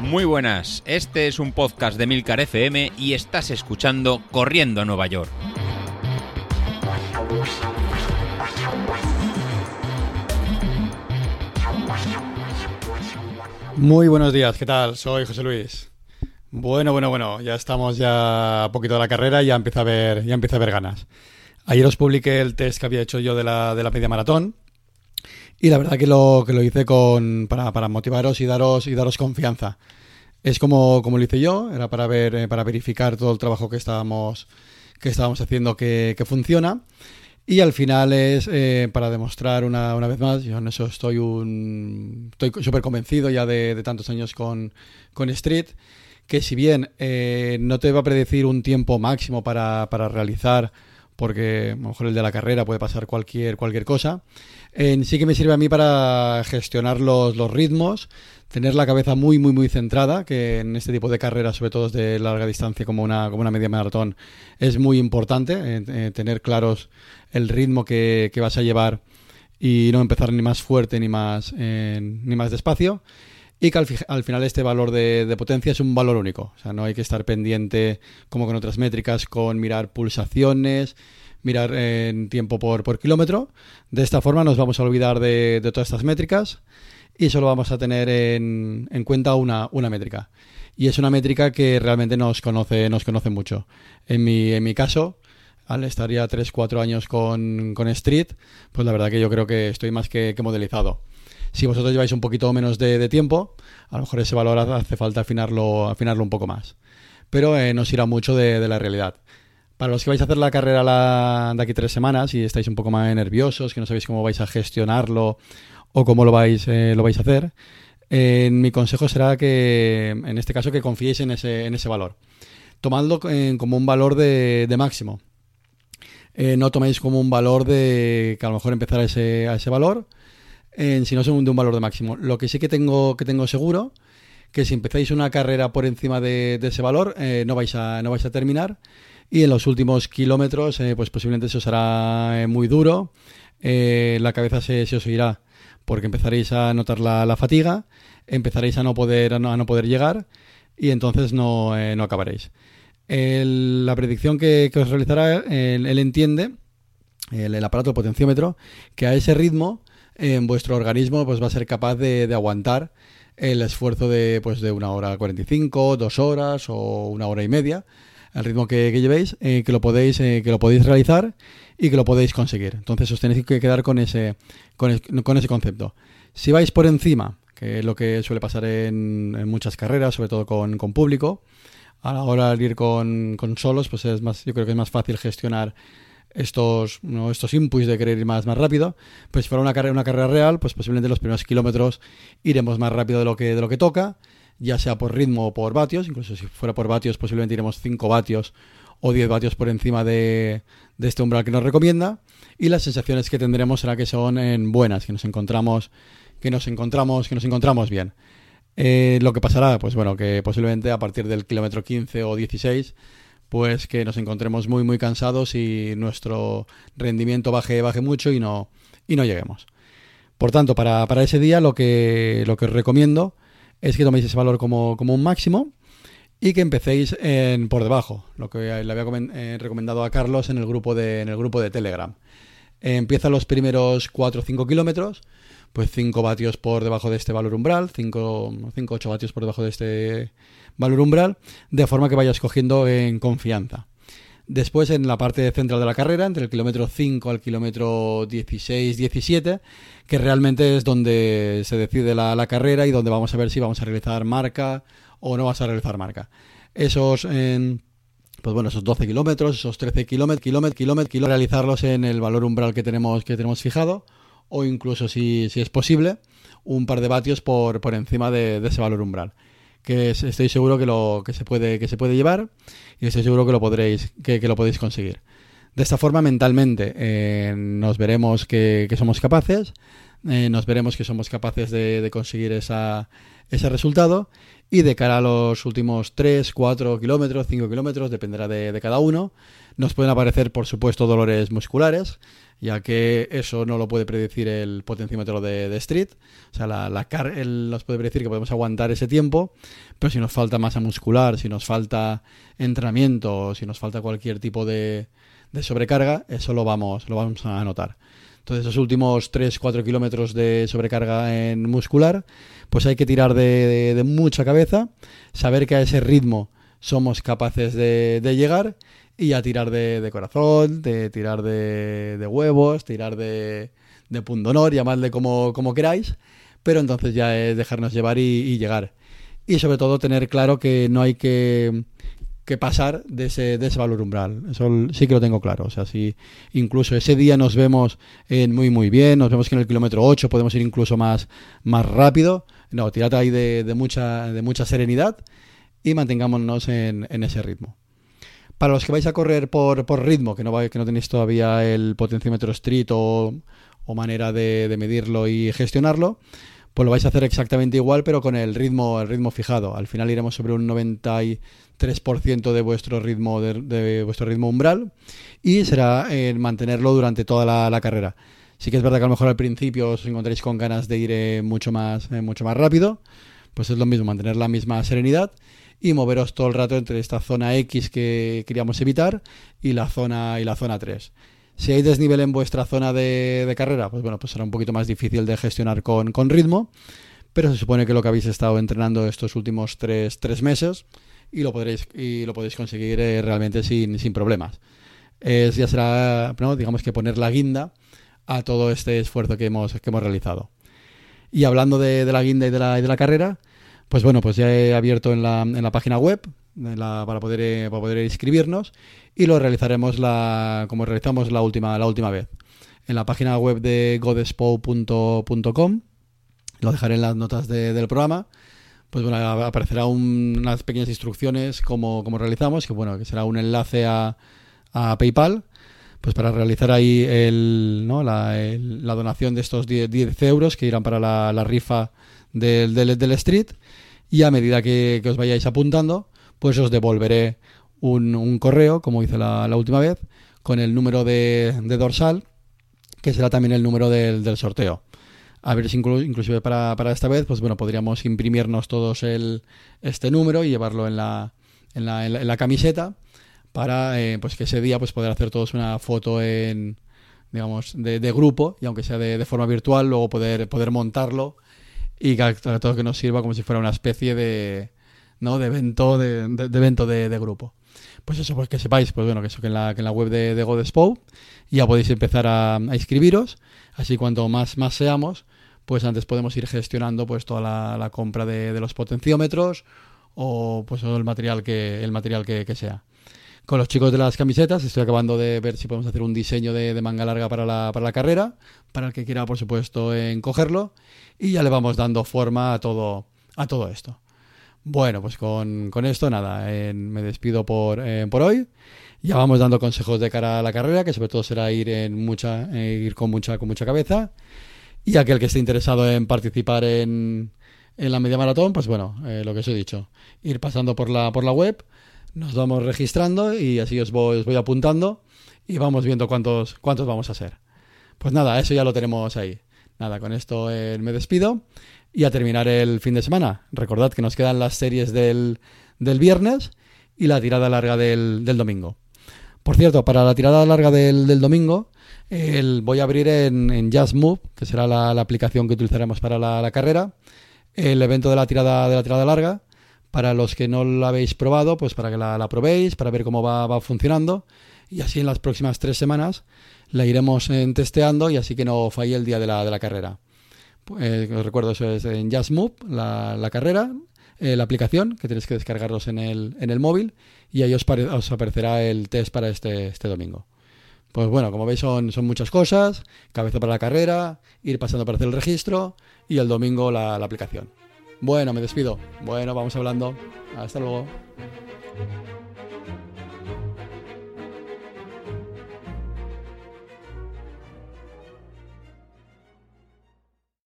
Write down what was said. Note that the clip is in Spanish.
Muy buenas, este es un podcast de Milcar FM y estás escuchando Corriendo a Nueva York. Muy buenos días, ¿qué tal? Soy José Luis. Bueno, bueno, bueno, ya estamos ya a poquito de la carrera y ya empieza a ver, ya empieza a ver ganas. Ayer os publiqué el test que había hecho yo de la, de la media maratón y la verdad que lo, que lo hice con, para, para motivaros y daros, y daros confianza. Es como, como lo hice yo, era para ver, eh, para verificar todo el trabajo que estábamos, que estábamos haciendo que, que funciona. Y al final es eh, para demostrar una, una, vez más, yo en eso estoy un estoy súper convencido ya de, de, tantos años con, con Street, que si bien eh, no te va a predecir un tiempo máximo para, para, realizar, porque a lo mejor el de la carrera puede pasar cualquier, cualquier cosa, eh, sí que me sirve a mí para gestionar los, los ritmos, tener la cabeza muy, muy, muy centrada, que en este tipo de carreras, sobre todo de larga distancia como una, como una media maratón, es muy importante, eh, eh, tener claros el ritmo que, que, vas a llevar y no empezar ni más fuerte ni más, eh, ni más despacio. Y que al, al final este valor de, potencia es un valor único. O sea, no hay que estar pendiente, como con otras métricas, con mirar pulsaciones, mirar en tiempo por, kilómetro. De esta forma nos vamos a olvidar de, todas estas métricas y solo vamos a tener en, en cuenta una, métrica. Y es una métrica que realmente nos conoce, nos conoce mucho. En mi, en mi caso, al estar ya 3-4 años con, con, Street, pues la verdad que yo creo que estoy más que modelizado. Si vosotros lleváis un poquito menos de, tiempo, a lo mejor ese valor hace falta afinarlo, afinarlo un poco más. Pero eh, nos irá mucho de, la realidad. Para los que vais a hacer la carrera la, de aquí tres semanas y estáis un poco más nerviosos, que no sabéis cómo vais a gestionarlo o cómo lo vais, eh, lo vais a hacer, eh, mi consejo será que, en este caso, que confiéis en ese, en ese valor. Tomadlo eh, como un valor de, máximo. No toméis como un valor de que a lo mejor empezar ese, a ese valor, sino de un valor de máximo. Lo que sí que tengo, que tengo seguro, que si empezáis una carrera por encima de, ese valor, no, vais a, no vais a terminar. Y en los últimos kilómetros, pues posiblemente se os hará muy duro. la cabeza se, os irá porque empezaréis a notar la, fatiga, empezaréis a no poder, a no, no poder llegar y entonces no, eh, no acabaréis. La predicción que, que os realizará, él entiende, el, el, aparato potenciómetro, que a ese ritmo eh, vuestro organismo pues, va a ser capaz de, de, aguantar el esfuerzo de, pues, de una hora 45, dos horas o una hora y media, al ritmo que, que llevéis, eh, que, lo podéis, eh, que lo podéis realizar y que lo podéis conseguir. Entonces os tenéis que quedar con ese, con, con ese concepto. Si vais por encima, que es lo que suele pasar en, en muchas carreras, sobre todo con, con, público, a la hora de ir con, con, solos, pues es más, yo creo que es más fácil gestionar estos, ¿no? estos inputs de querer ir más, más rápido. Pues si fuera una carrera, una carrera real, pues posiblemente los primeros kilómetros iremos más rápido de lo que, de lo que toca, ya sea por ritmo o por vatios, incluso si fuera por vatios, posiblemente iremos 5 vatios o 10 vatios por encima de, de, este umbral que nos recomienda y las sensaciones que tendremos será que son en buenas, que nos encontramos que nos encontramos que nos encontramos bien. Eh, lo que pasará, pues bueno, que posiblemente a partir del kilómetro 15 o 16 pues que nos encontremos muy muy cansados y nuestro rendimiento baje baje mucho y no y no lleguemos. Por tanto, para, para ese día lo que lo que os recomiendo es que toméis ese valor como, como un máximo y que empecéis en, por debajo, lo que le había eh, recomendado a Carlos en el grupo de, en el grupo de Telegram. Empieza los primeros 4 o 5 kilómetros, pues 5 vatios por debajo de este valor umbral, 5 o 8 vatios por debajo de este valor umbral, de forma que vayas cogiendo en confianza. Después, en la parte central de la carrera, entre el kilómetro 5 al kilómetro 16-17, que realmente es donde se decide la, la carrera y donde vamos a ver si vamos a realizar marca o no vas a realizar marca. Esos, pues bueno, esos 12 kilómetros, esos 13 kilómetros, kilómetros, kilómetros, kilómetros, realizarlos en el valor umbral que tenemos, que tenemos fijado, o incluso si, si es posible, un par de vatios por, por encima de, ese valor umbral que estoy seguro que lo que se puede que se puede llevar y estoy seguro que lo podréis que, lo podéis conseguir. De esta forma mentalmente eh, nos veremos que, somos capaces eh, nos veremos que somos capaces de, conseguir esa, ese resultado. Y de cara a los últimos 3, 4 kilómetros, 5 kilómetros, dependerá de, cada uno, nos pueden aparecer, por supuesto, dolores musculares, ya que eso no lo puede predecir el potenciómetro de, Street. O sea, la, él nos puede predecir que podemos aguantar ese tiempo, pero si nos falta masa muscular, si nos falta entrenamiento, si nos falta cualquier tipo de, de sobrecarga, eso lo vamos, lo vamos a notar. Entonces, esos últimos 3-4 kilómetros de sobrecarga en muscular, pues hay que tirar de, mucha cabeza, saber que a ese ritmo somos capaces de, llegar y a tirar de, corazón, de tirar de, huevos, tirar de, de pundonor, llamadle como, como queráis, pero entonces ya es dejarnos llevar y llegar. Y sobre todo tener claro que no hay que que pasar de ese, de ese valor umbral. Eso sí que lo tengo claro. O sea, si incluso ese día nos vemos en muy muy bien, nos vemos que en el kilómetro 8 podemos ir incluso más, más rápido. No, tirad ahí de, mucha, de mucha serenidad y mantengámonos en, ese ritmo. Para los que vais a correr por, ritmo, que no, que no tenéis todavía el potenciómetro street o, manera de, de medirlo y gestionarlo, pues lo vais a hacer exactamente igual, pero con el ritmo, el ritmo fijado. Al final iremos sobre un 93% de vuestro ritmo de, vuestro ritmo umbral y será en mantenerlo durante toda la, carrera. Sí que es verdad que a lo mejor al principio os encontréis con ganas de ir eh, mucho más eh, mucho más rápido, pues es lo mismo mantener la misma serenidad y moveros todo el rato entre esta zona X que queríamos evitar y la zona y la zona 3. Si hay desnivel en vuestra zona de, carrera, pues bueno, pues será un poquito más difícil de gestionar con, ritmo, pero se supone que lo que habéis estado entrenando estos últimos tres, meses y lo podréis, y lo podéis conseguir eh, realmente sin, problemas. Es, ya será, digamos que poner la guinda a todo este esfuerzo que hemos, que hemos realizado. Y hablando de, la guinda y de la, de la carrera, pues bueno, pues ya he abierto en la, en la página web para, poder, eh, para poder inscribirnos y lo realizaremos la, como realizamos la última, la última vez. En la página web de godespo.com, lo dejaré en las notas del programa, pues bueno, aparecerá unas pequeñas instrucciones como, como, realizamos, que bueno, que será un enlace a, a PayPal, pues para realizar ahí el, ¿no? la, la, donación de estos 10, euros que irán para la, la rifa del, del, del, street y a medida que, que os vayáis apuntando, pues os devolveré un, correo, como hice la, última vez, con el número de, dorsal, que será también el número del, sorteo. A ver si inclusive para, esta vez, pues bueno, podríamos imprimirnos todos el, este número y llevarlo en la, en la, en la, camiseta para eh, pues que ese día pues poder hacer todos una foto en digamos de, grupo y aunque sea de, forma virtual luego poder poder montarlo y que todo que nos sirva como si fuera una especie de, ¿no? de evento de, evento de, grupo. Pues eso, pues que sepáis, pues bueno, que eso que en la, que en la web de, de Godespo ya podéis empezar a, inscribiros, así cuanto más, más seamos, pues antes podemos ir gestionando pues toda la, compra de, los potenciómetros o pues el material que, el material que, sea. Con los chicos de las camisetas estoy acabando de ver si podemos hacer un diseño de, manga larga para la, para la carrera, para el que quiera, por supuesto, en cogerlo, y ya le vamos dando forma a todo, a todo esto. Bueno, pues con, esto nada, me despido por, eh, por hoy. Ya vamos dando consejos de cara a la carrera, que sobre todo será ir en mucha, eh, ir con mucha, con mucha cabeza. Y aquel que esté interesado en participar en, en la media maratón, pues bueno, eh, lo que os he dicho, ir pasando por la, por la web, nos vamos registrando y así os voy, os voy apuntando y vamos viendo cuántos, cuántos vamos a ser. Pues nada, eso ya lo tenemos ahí. Nada, con esto me despido y a terminar el fin de semana. Recordad que nos quedan las series del, del viernes y la tirada larga del, del, domingo. Por cierto, para la tirada larga del, del domingo, el, voy a abrir en, en Just Move, que será la, la, aplicación que utilizaremos para la, la, carrera, el evento de la tirada de la tirada larga. Para los que no lo habéis probado, pues para que la, la probéis, para ver cómo va, va, funcionando. Y así en las próximas tres semanas la iremos en, testeando y así que no falle el día de la, de la carrera. Eh, os recuerdo, eso es en Just Move, la, carrera, eh, la aplicación, que tenéis que descargarlos en el, en el móvil, y ahí os, os aparecerá el test para este, este domingo. Pues bueno, como veis son, son muchas cosas, cabeza para la carrera, ir pasando para hacer el registro y el domingo la, la aplicación. Bueno, me despido. Bueno, vamos hablando. Hasta luego.